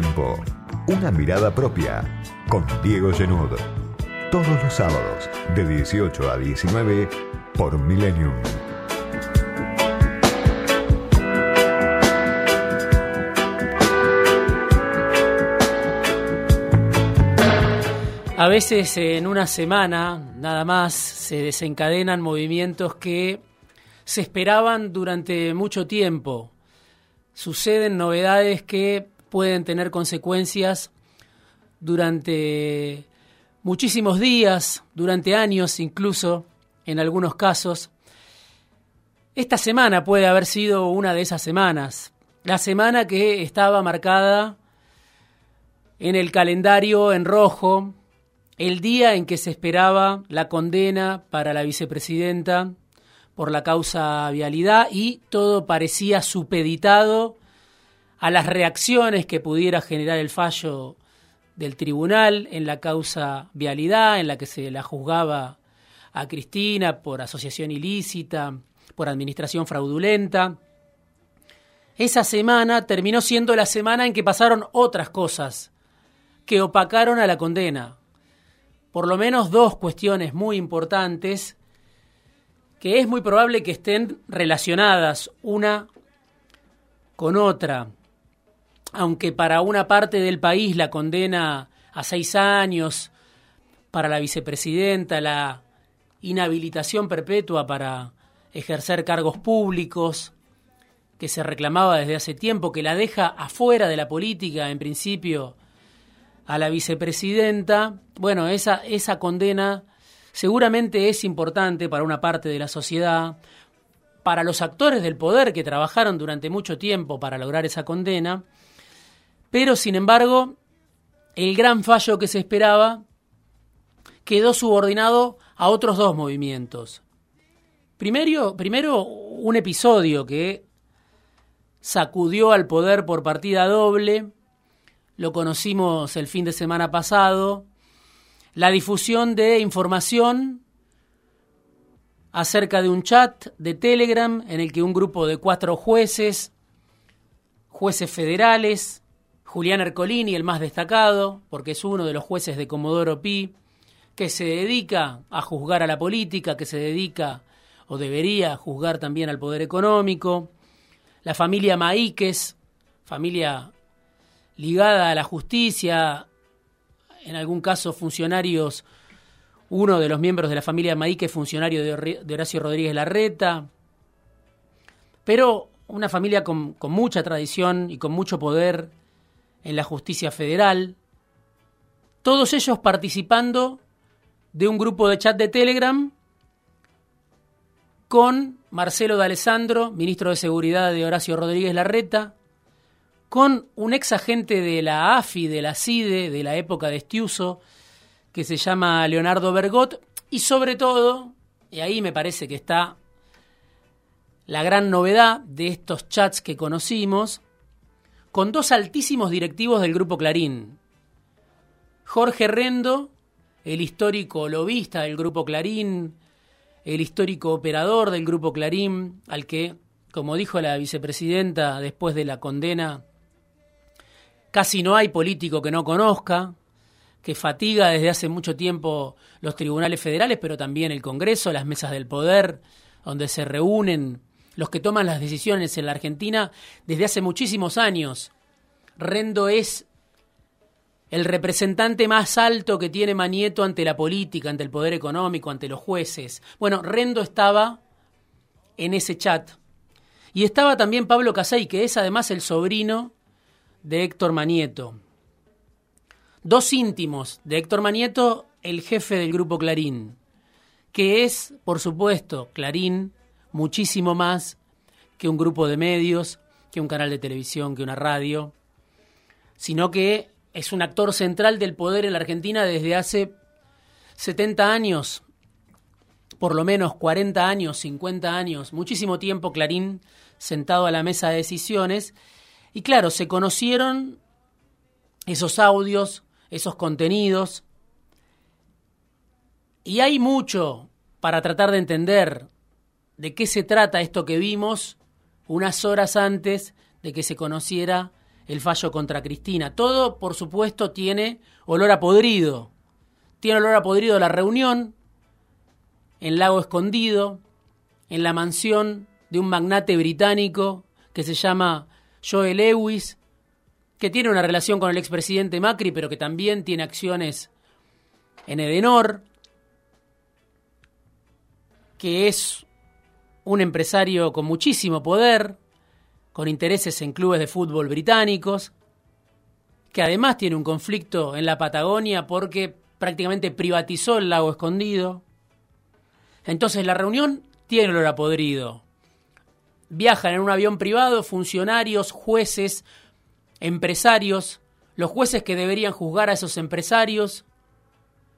tiempo, una mirada propia con Diego Genud. Todos los sábados de 18 a 19 por Millennium. A veces en una semana nada más se desencadenan movimientos que se esperaban durante mucho tiempo. Suceden novedades que pueden tener consecuencias durante muchísimos días, durante años incluso, en algunos casos. Esta semana puede haber sido una de esas semanas, la semana que estaba marcada en el calendario en rojo, el día en que se esperaba la condena para la vicepresidenta por la causa vialidad y todo parecía supeditado a las reacciones que pudiera generar el fallo del tribunal en la causa vialidad, en la que se la juzgaba a Cristina por asociación ilícita, por administración fraudulenta. Esa semana terminó siendo la semana en que pasaron otras cosas que opacaron a la condena por lo menos dos cuestiones muy importantes que es muy probable que estén relacionadas una con otra. Aunque para una parte del país la condena a seis años, para la vicepresidenta la inhabilitación perpetua para ejercer cargos públicos, que se reclamaba desde hace tiempo, que la deja afuera de la política en principio a la vicepresidenta, bueno, esa, esa condena seguramente es importante para una parte de la sociedad, para los actores del poder que trabajaron durante mucho tiempo para lograr esa condena, pero sin embargo, el gran fallo que se esperaba quedó subordinado a otros dos movimientos. Primero, primero un episodio que sacudió al poder por partida doble, lo conocimos el fin de semana pasado, la difusión de información acerca de un chat de Telegram en el que un grupo de cuatro jueces, jueces federales, Julián Ercolini, el más destacado, porque es uno de los jueces de Comodoro Pi, que se dedica a juzgar a la política, que se dedica o debería juzgar también al poder económico, la familia Maíquez, familia ligada a la justicia, en algún caso funcionarios, uno de los miembros de la familia Maíque, funcionario de Horacio Rodríguez Larreta, pero una familia con mucha tradición y con mucho poder en la justicia federal, todos ellos participando de un grupo de chat de Telegram con Marcelo de Alessandro, ministro de Seguridad de Horacio Rodríguez Larreta, con un ex agente de la AFI, de la CIDE, de la época de Estiuso, que se llama Leonardo Bergot, y sobre todo, y ahí me parece que está la gran novedad de estos chats que conocimos, con dos altísimos directivos del Grupo Clarín. Jorge Rendo, el histórico lobista del Grupo Clarín, el histórico operador del Grupo Clarín, al que, como dijo la vicepresidenta después de la condena Casi no hay político que no conozca, que fatiga desde hace mucho tiempo los tribunales federales, pero también el Congreso, las mesas del poder, donde se reúnen los que toman las decisiones en la Argentina desde hace muchísimos años. Rendo es el representante más alto que tiene Manieto ante la política, ante el poder económico, ante los jueces. Bueno, Rendo estaba en ese chat. Y estaba también Pablo Casey, que es además el sobrino de Héctor Manieto. Dos íntimos de Héctor Manieto, el jefe del grupo Clarín, que es, por supuesto, Clarín, muchísimo más que un grupo de medios, que un canal de televisión, que una radio, sino que es un actor central del poder en la Argentina desde hace 70 años, por lo menos 40 años, 50 años, muchísimo tiempo Clarín sentado a la mesa de decisiones. Y claro, se conocieron esos audios, esos contenidos, y hay mucho para tratar de entender de qué se trata esto que vimos unas horas antes de que se conociera el fallo contra Cristina. Todo, por supuesto, tiene olor a podrido. Tiene olor a podrido la reunión en Lago Escondido, en la mansión de un magnate británico que se llama Joe Lewis, que tiene una relación con el expresidente Macri, pero que también tiene acciones en Edenor, que es un empresario con muchísimo poder, con intereses en clubes de fútbol británicos, que además tiene un conflicto en la Patagonia porque prácticamente privatizó el lago escondido. Entonces la reunión tiene olor a podrido. Viajan en un avión privado funcionarios, jueces, empresarios, los jueces que deberían juzgar a esos empresarios,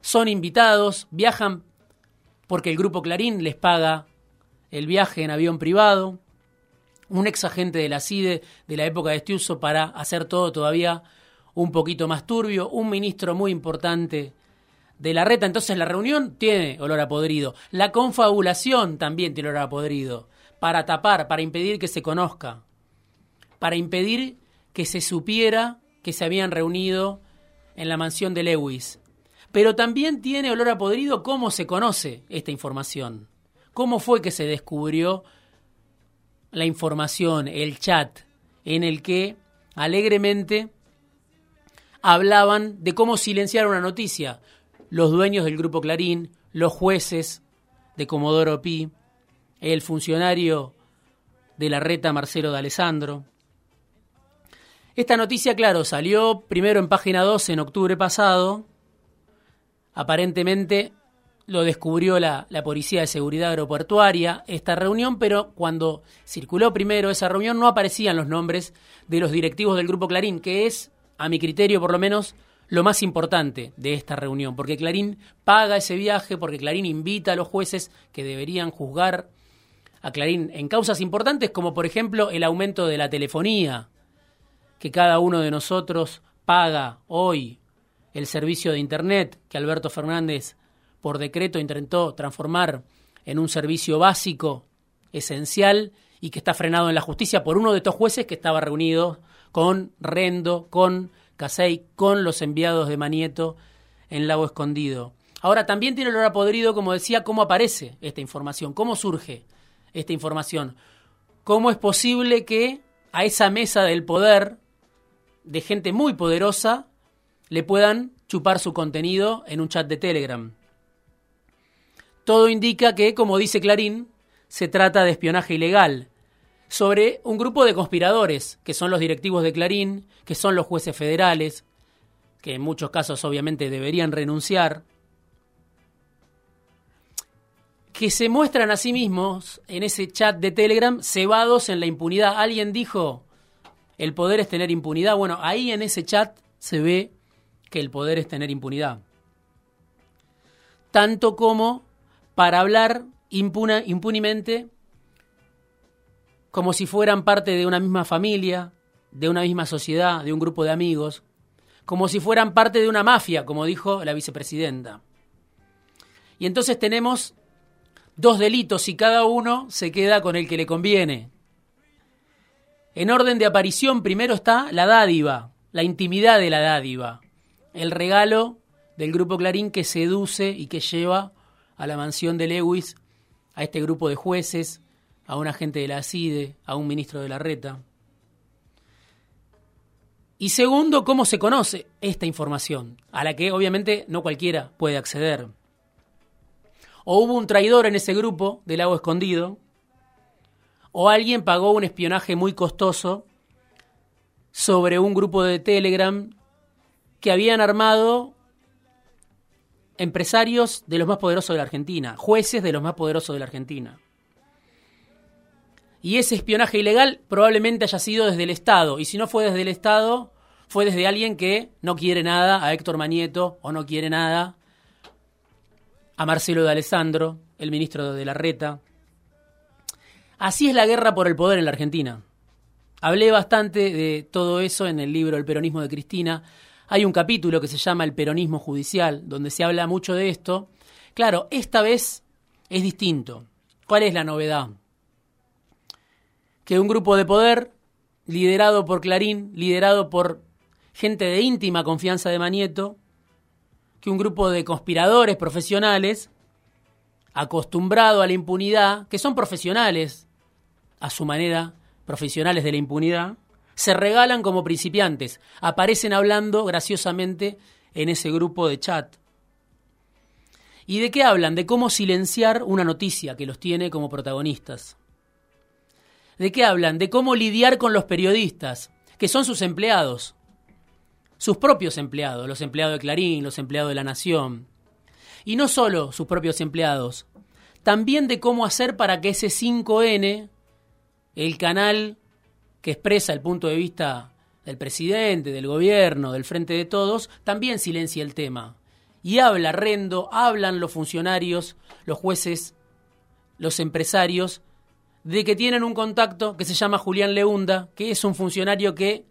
son invitados, viajan porque el grupo Clarín les paga el viaje en avión privado, un ex agente de la CIDE de la época de Estiuso para hacer todo todavía un poquito más turbio, un ministro muy importante de la reta. Entonces la reunión tiene olor a podrido. La confabulación también tiene olor a podrido. Para tapar, para impedir que se conozca. Para impedir que se supiera que se habían reunido en la mansión de Lewis. Pero también tiene olor a podrido cómo se conoce esta información. ¿Cómo fue que se descubrió la información, el chat, en el que alegremente hablaban de cómo silenciar una noticia? Los dueños del grupo Clarín, los jueces de Comodoro Pi, el funcionario de la reta Marcelo de Alessandro. Esta noticia, claro, salió primero en página 12 en octubre pasado. Aparentemente lo descubrió la, Policía de Seguridad Aeroportuaria, esta reunión, pero cuando circuló primero esa reunión no aparecían los nombres de los directivos del Grupo Clarín, que es, a mi criterio por lo menos, lo más importante de esta reunión, porque Clarín paga ese viaje, porque Clarín invita a los jueces que deberían juzgar a Clarín en causas importantes, como por ejemplo el aumento de la telefonía, que cada uno de nosotros paga hoy, el servicio de Internet que Alberto Fernández por decreto intentó transformar en un servicio básico, esencial, y que está frenado en la justicia por uno de estos jueces que estaba reunido con Rendo, con Casey, con los enviados de Manieto en Lago Escondido. Ahora también tiene el hora podrido, como decía, cómo aparece esta información, cómo surge esta información, cómo es posible que a esa mesa del poder de gente muy poderosa le puedan chupar su contenido en un chat de Telegram. Todo indica que, como dice Clarín, se trata de espionaje ilegal sobre un grupo de conspiradores, que son los directivos de Clarín, que son los jueces federales, que en muchos casos obviamente deberían renunciar, que se muestran a sí mismos en ese chat de Telegram cebados en la impunidad. Alguien dijo, el poder es tener impunidad. Bueno, ahí en ese chat se ve que el poder es tener impunidad. Tanto como para hablar impunemente como si fueran parte de una misma familia, de una misma sociedad, de un grupo de amigos, como si fueran parte de una mafia, como dijo la vicepresidenta. Y entonces tenemos dos delitos y cada uno se queda con el que le conviene. En orden de aparición primero está la dádiva, la intimidad de la dádiva, el regalo del grupo Clarín que seduce y que lleva a la mansión de Lewis, a este grupo de jueces, a un agente de la CIDE, a un ministro de la RETA. Y segundo, cómo se conoce esta información, a la que obviamente no cualquiera puede acceder. O hubo un traidor en ese grupo del lago escondido, o alguien pagó un espionaje muy costoso sobre un grupo de Telegram que habían armado empresarios de los más poderosos de la Argentina, jueces de los más poderosos de la Argentina. Y ese espionaje ilegal probablemente haya sido desde el Estado, y si no fue desde el Estado, fue desde alguien que no quiere nada a Héctor Manieto o no quiere nada a Marcelo de Alessandro, el ministro de la Reta. Así es la guerra por el poder en la Argentina. Hablé bastante de todo eso en el libro El peronismo de Cristina, hay un capítulo que se llama El peronismo judicial, donde se habla mucho de esto. Claro, esta vez es distinto. ¿Cuál es la novedad? Que un grupo de poder liderado por Clarín, liderado por gente de íntima confianza de Manieto, que un grupo de conspiradores profesionales, acostumbrado a la impunidad, que son profesionales, a su manera, profesionales de la impunidad, se regalan como principiantes, aparecen hablando graciosamente en ese grupo de chat. ¿Y de qué hablan? De cómo silenciar una noticia que los tiene como protagonistas. ¿De qué hablan? De cómo lidiar con los periodistas, que son sus empleados, sus propios empleados, los empleados de Clarín, los empleados de La Nación. Y no solo sus propios empleados, también de cómo hacer para que ese 5N, el canal que expresa el punto de vista del presidente, del gobierno, del frente de todos, también silencia el tema. Y habla Rendo, hablan los funcionarios, los jueces, los empresarios, de que tienen un contacto que se llama Julián Leunda, que es un funcionario que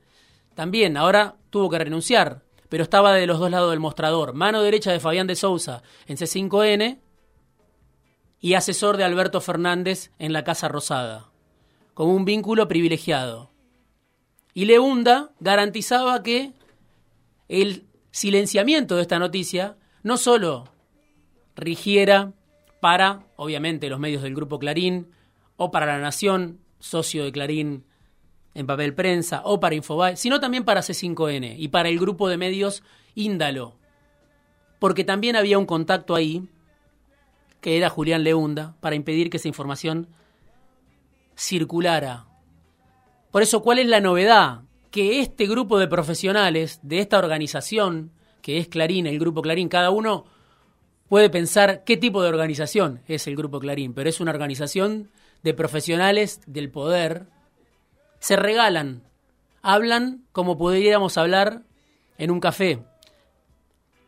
también ahora tuvo que renunciar, pero estaba de los dos lados del mostrador, mano derecha de Fabián de Sousa en C5N y asesor de Alberto Fernández en la Casa Rosada, como un vínculo privilegiado. Y Leunda garantizaba que el silenciamiento de esta noticia no solo rigiera para, obviamente, los medios del Grupo Clarín, o para La Nación, socio de Clarín en papel prensa, o para Infobae, sino también para C5N y para el grupo de medios Índalo. Porque también había un contacto ahí, que era Julián Leunda, para impedir que esa información circulara. Por eso, ¿cuál es la novedad? Que este grupo de profesionales de esta organización, que es Clarín, el grupo Clarín, cada uno puede pensar qué tipo de organización es el grupo Clarín, pero es una organización de profesionales del poder se regalan, hablan como pudiéramos hablar en un café,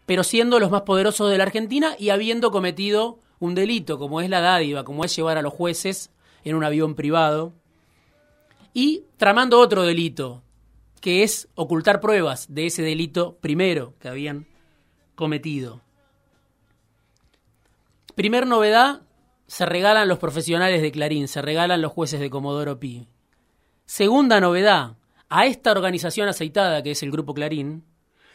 pero siendo los más poderosos de la Argentina y habiendo cometido un delito, como es la dádiva, como es llevar a los jueces en un avión privado, y tramando otro delito, que es ocultar pruebas de ese delito primero que habían cometido. Primer novedad, se regalan los profesionales de Clarín, se regalan los jueces de Comodoro Pi. Segunda novedad, a esta organización aceitada que es el Grupo Clarín,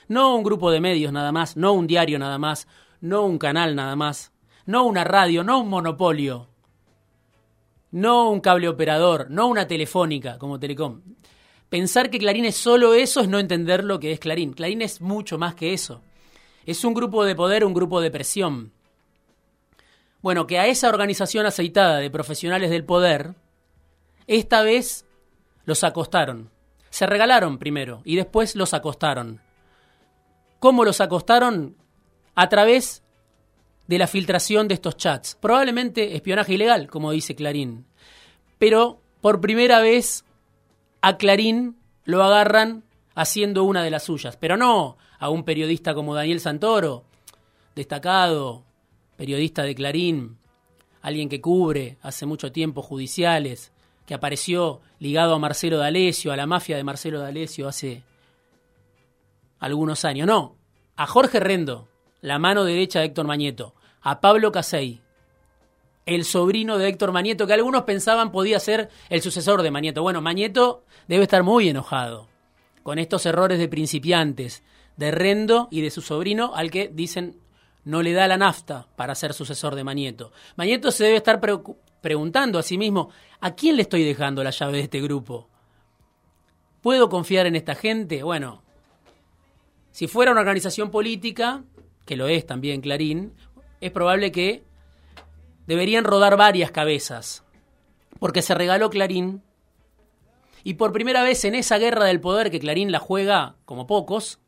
no un grupo de medios nada más, no un diario nada más, no un canal nada más, no una radio, no un monopolio, no un cable operador, no una telefónica como Telecom. Pensar que Clarín es solo eso es no entender lo que es Clarín. Clarín es mucho más que eso. Es un grupo de poder, un grupo de presión. Bueno, que a esa organización aceitada de profesionales del poder, esta vez los acostaron. Se regalaron primero y después los acostaron. ¿Cómo los acostaron? A través de la filtración de estos chats. Probablemente espionaje ilegal, como dice Clarín. Pero por primera vez a Clarín lo agarran haciendo una de las suyas. Pero no a un periodista como Daniel Santoro, destacado, periodista de Clarín, alguien que cubre hace mucho tiempo judiciales, que apareció ligado a Marcelo D'Alessio, a la mafia de Marcelo D'Alessio hace algunos años. No, a Jorge Rendo, la mano derecha de Héctor Mañeto, a Pablo Casey, el sobrino de Héctor Mañeto, que algunos pensaban podía ser el sucesor de Mañeto. Bueno, Mañeto debe estar muy enojado con estos errores de principiantes, de Rendo y de su sobrino, al que dicen no le da la nafta para ser sucesor de Mañeto. Mañeto se debe estar preguntando a sí mismo, ¿a quién le estoy dejando la llave de este grupo? ¿Puedo confiar en esta gente? Bueno, si fuera una organización política, que lo es también Clarín, es probable que deberían rodar varias cabezas, porque se regaló Clarín, y por primera vez en esa guerra del poder que Clarín la juega como pocos,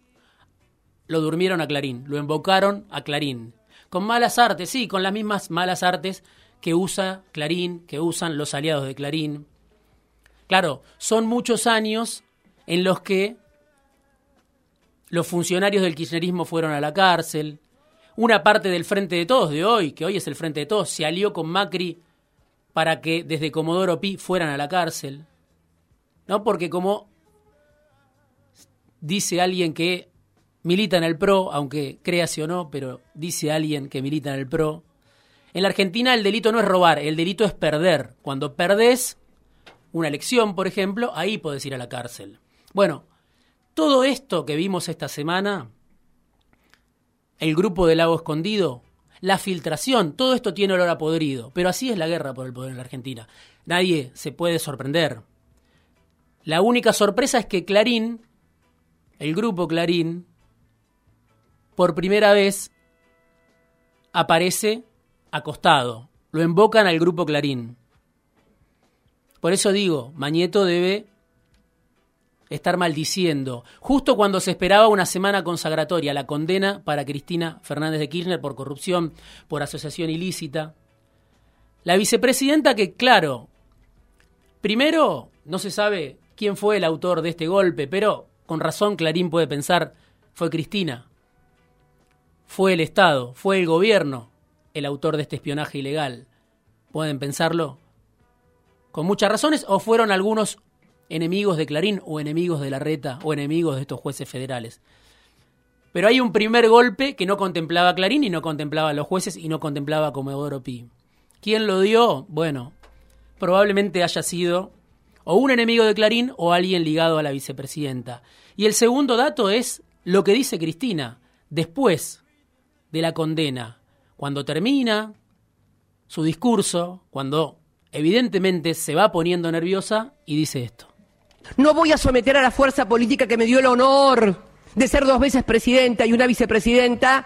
lo durmieron a Clarín, lo invocaron a Clarín. Con malas artes, sí, con las mismas malas artes que usa Clarín, que usan los aliados de Clarín. Claro, son muchos años en los que los funcionarios del kirchnerismo fueron a la cárcel. Una parte del Frente de Todos de hoy, que hoy es el Frente de Todos, se alió con Macri para que desde Comodoro Pi fueran a la cárcel. ¿No? Porque como dice alguien que milita en el PRO, aunque créase o no, pero dice alguien que milita en el PRO. En la Argentina el delito no es robar, el delito es perder. Cuando perdés, una elección, por ejemplo, ahí podés ir a la cárcel. Bueno, todo esto que vimos esta semana, el grupo del lago escondido, la filtración, todo esto tiene olor a podrido, pero así es la guerra por el poder en la Argentina. Nadie se puede sorprender. La única sorpresa es que Clarín, el grupo Clarín, por primera vez aparece acostado. Lo invocan al grupo Clarín. Por eso digo, Mañeto debe estar maldiciendo, justo cuando se esperaba una semana consagratoria, la condena para Cristina Fernández de Kirchner por corrupción, por asociación ilícita. La vicepresidenta que, claro, primero no se sabe quién fue el autor de este golpe, pero con razón Clarín puede pensar, fue Cristina, fue el Estado, fue el gobierno el autor de este espionaje ilegal. ¿Pueden pensarlo? Con muchas razones, o fueron algunos enemigos de Clarín o enemigos de la reta o enemigos de estos jueces federales. Pero hay un primer golpe que no contemplaba Clarín y no contemplaba a los jueces y no contemplaba a Comodoro Pi. ¿Quién lo dio? Bueno, probablemente haya sido o un enemigo de Clarín o alguien ligado a la vicepresidenta. Y el segundo dato es lo que dice Cristina después de la condena, cuando termina su discurso, cuando evidentemente se va poniendo nerviosa y dice esto. No voy a someter a la fuerza política que me dio el honor de ser dos veces presidenta y una vicepresidenta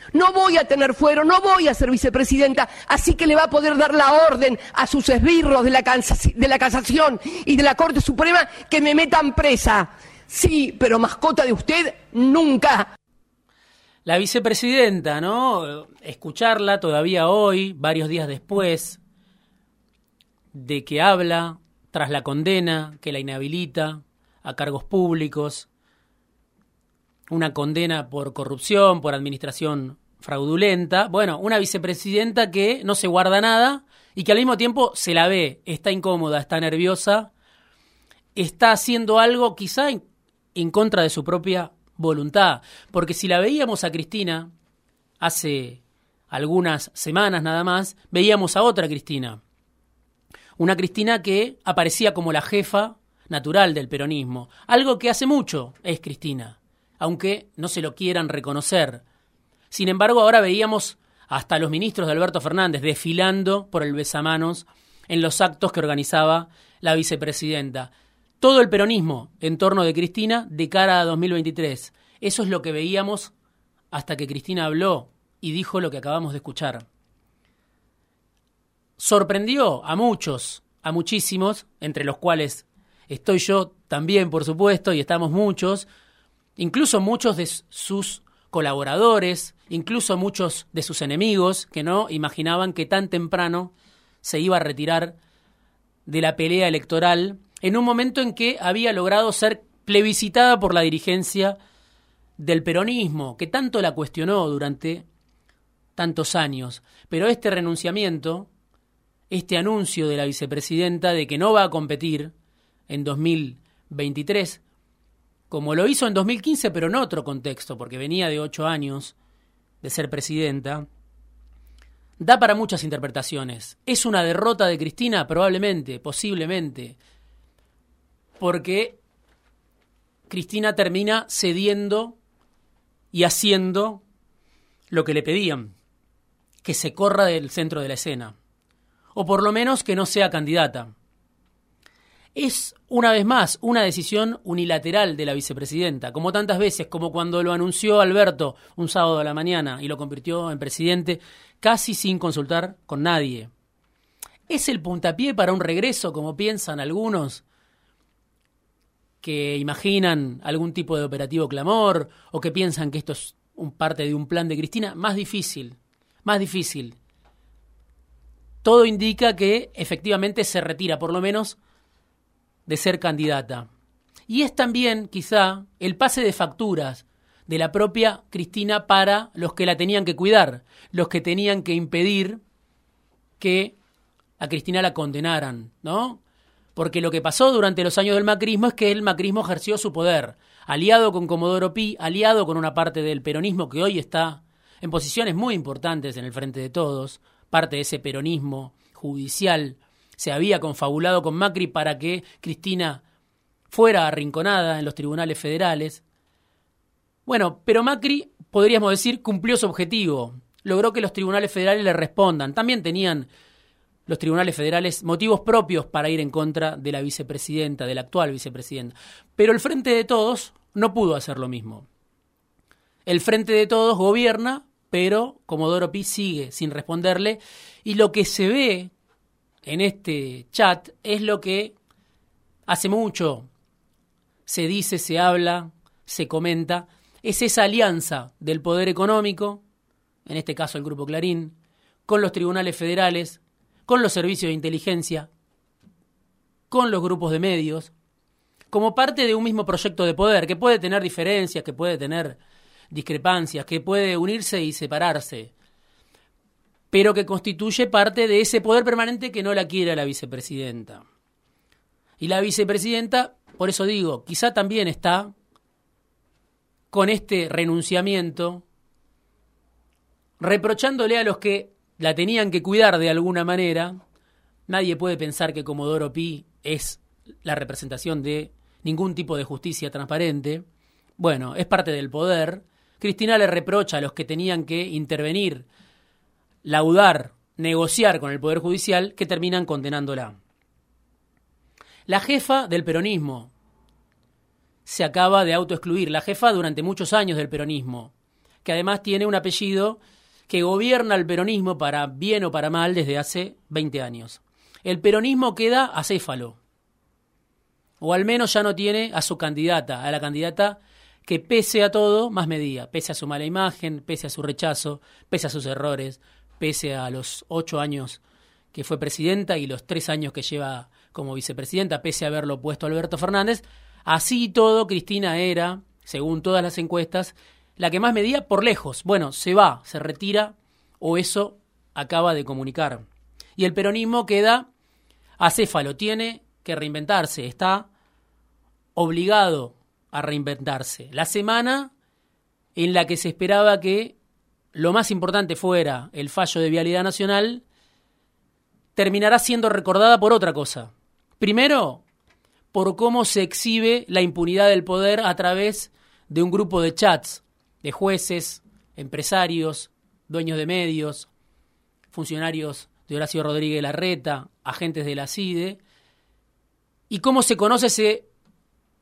no voy a tener fuero, no voy a ser vicepresidenta, así que le va a poder dar la orden a sus esbirros de la, de la casación y de la Corte Suprema que me metan presa. Sí, pero mascota de usted, nunca. La vicepresidenta, ¿no? Escucharla todavía hoy, varios días después, de que habla tras la condena, que la inhabilita a cargos públicos, una condena por corrupción, por administración fraudulenta. Bueno, una vicepresidenta que no se guarda nada y que al mismo tiempo se la ve, está incómoda, está nerviosa, está haciendo algo quizá en, contra de su propia voluntad. Porque si la veíamos a Cristina hace algunas semanas nada más, veíamos a otra Cristina. Una Cristina que aparecía como la jefa natural del peronismo. Algo que hace mucho es Cristina aunque no se lo quieran reconocer. Sin embargo, ahora veíamos hasta los ministros de Alberto Fernández desfilando por el besamanos en los actos que organizaba la vicepresidenta. Todo el peronismo en torno de Cristina de cara a 2023. Eso es lo que veíamos hasta que Cristina habló y dijo lo que acabamos de escuchar. Sorprendió a muchos, a muchísimos, entre los cuales estoy yo también, por supuesto, y estamos muchos, incluso muchos de sus colaboradores, incluso muchos de sus enemigos, que no imaginaban que tan temprano se iba a retirar de la pelea electoral en un momento en que había logrado ser plebiscitada por la dirigencia del peronismo, que tanto la cuestionó durante tantos años. Pero este renunciamiento, este anuncio de la vicepresidenta de que no va a competir en 2023, como lo hizo en 2015, pero en otro contexto, porque venía de ocho años de ser presidenta, da para muchas interpretaciones. ¿Es una derrota de Cristina? Probablemente, posiblemente, porque Cristina termina cediendo y haciendo lo que le pedían, que se corra del centro de la escena, o por lo menos que no sea candidata es, una vez más, una decisión unilateral de la vicepresidenta, como tantas veces, como cuando lo anunció Alberto un sábado a la mañana y lo convirtió en presidente, casi sin consultar con nadie. ¿Es el puntapié para un regreso, como piensan algunos? que imaginan algún tipo de operativo clamor o que piensan que esto es un parte de un plan de Cristina, más difícil, más difícil. Todo indica que efectivamente se retira, por lo menos de ser candidata. Y es también, quizá, el pase de facturas de la propia Cristina para los que la tenían que cuidar, los que tenían que impedir que a Cristina la condenaran, ¿no? Porque lo que pasó durante los años del macrismo es que el macrismo ejerció su poder, aliado con Comodoro Pi, aliado con una parte del peronismo que hoy está en posiciones muy importantes en el frente de todos, parte de ese peronismo judicial se había confabulado con Macri para que Cristina fuera arrinconada en los tribunales federales. Bueno, pero Macri, podríamos decir, cumplió su objetivo. Logró que los tribunales federales le respondan. También tenían los tribunales federales motivos propios para ir en contra de la vicepresidenta, de la actual vicepresidenta. Pero el Frente de Todos no pudo hacer lo mismo. El Frente de Todos gobierna, pero Comodoro Pi sigue sin responderle. Y lo que se ve en este chat es lo que hace mucho se dice, se habla, se comenta, es esa alianza del poder económico, en este caso el Grupo Clarín, con los tribunales federales, con los servicios de inteligencia, con los grupos de medios, como parte de un mismo proyecto de poder, que puede tener diferencias, que puede tener discrepancias, que puede unirse y separarse, pero que constituye parte de ese poder permanente que no la quiere la vicepresidenta. Y la vicepresidenta por eso digo, quizá también está con este renunciamiento reprochándole a los que la tenían que cuidar de alguna manera. Nadie puede pensar que Comodoro Pi es la representación de ningún tipo de justicia transparente. Bueno, es parte del poder. Cristina le reprocha a los que tenían que intervenir, laudar, negociar con el Poder Judicial, que terminan condenándola. La jefa del peronismo se acaba de autoexcluir, la jefa durante muchos años del peronismo, que además tiene un apellido que gobierna el peronismo para bien o para mal desde hace 20 años. El peronismo queda acéfalo, o al menos ya no tiene a su candidata, a la candidata que pese a todo más medía, pese a su mala imagen, pese a su rechazo, pese a sus errores, pese a los ocho años que fue presidenta y los tres años que lleva como vicepresidenta, pese a haberlo puesto Alberto Fernández. Así todo, Cristina era, según todas las encuestas, la que más medía por lejos. Bueno, se va, se retira, o eso acaba de comunicar. Y el peronismo queda acéfalo, tiene que reinventarse, está obligado a reinventarse. La semana en la que se esperaba que lo más importante fuera el fallo de vialidad nacional, terminará siendo recordada por otra cosa. Primero, por cómo se exhibe la impunidad del poder a través de un grupo de chats de jueces, empresarios, dueños de medios, funcionarios de Horacio Rodríguez Larreta, agentes de la CIDE, y cómo se conoce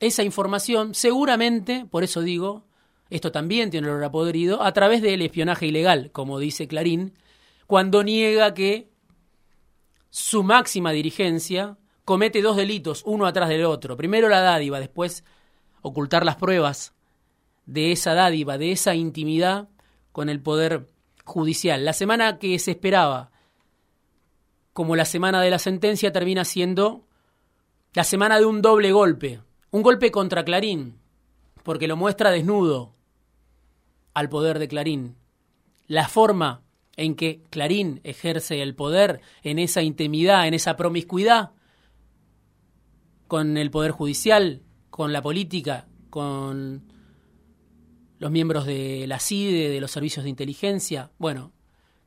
esa información, seguramente, por eso digo, esto también tiene olor a podrido, a través del espionaje ilegal, como dice Clarín, cuando niega que su máxima dirigencia comete dos delitos, uno atrás del otro. Primero la dádiva, después ocultar las pruebas de esa dádiva, de esa intimidad con el Poder Judicial. La semana que se esperaba como la semana de la sentencia termina siendo la semana de un doble golpe. Un golpe contra Clarín, porque lo muestra desnudo al poder de Clarín. La forma en que Clarín ejerce el poder en esa intimidad, en esa promiscuidad con el Poder Judicial, con la política, con los miembros de la CIDE, de los servicios de inteligencia. Bueno,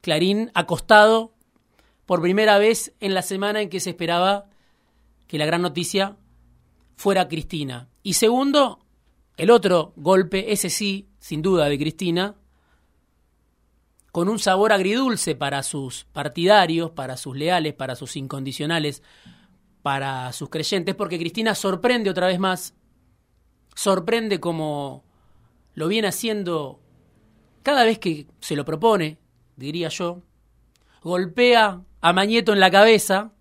Clarín acostado por primera vez en la semana en que se esperaba que la gran noticia fuera Cristina. Y segundo, el otro golpe, ese sí, sin duda, de Cristina, con un sabor agridulce para sus partidarios, para sus leales, para sus incondicionales, para sus creyentes, porque Cristina sorprende otra vez más, sorprende como lo viene haciendo cada vez que se lo propone, diría yo, golpea a Mañeto en la cabeza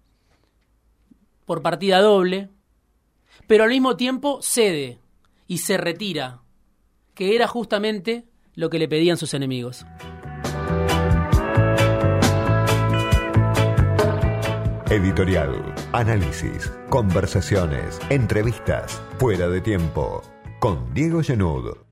por partida doble, pero al mismo tiempo cede y se retira, que era justamente lo que le pedían sus enemigos. Editorial, análisis, conversaciones, entrevistas, fuera de tiempo, con Diego Genud.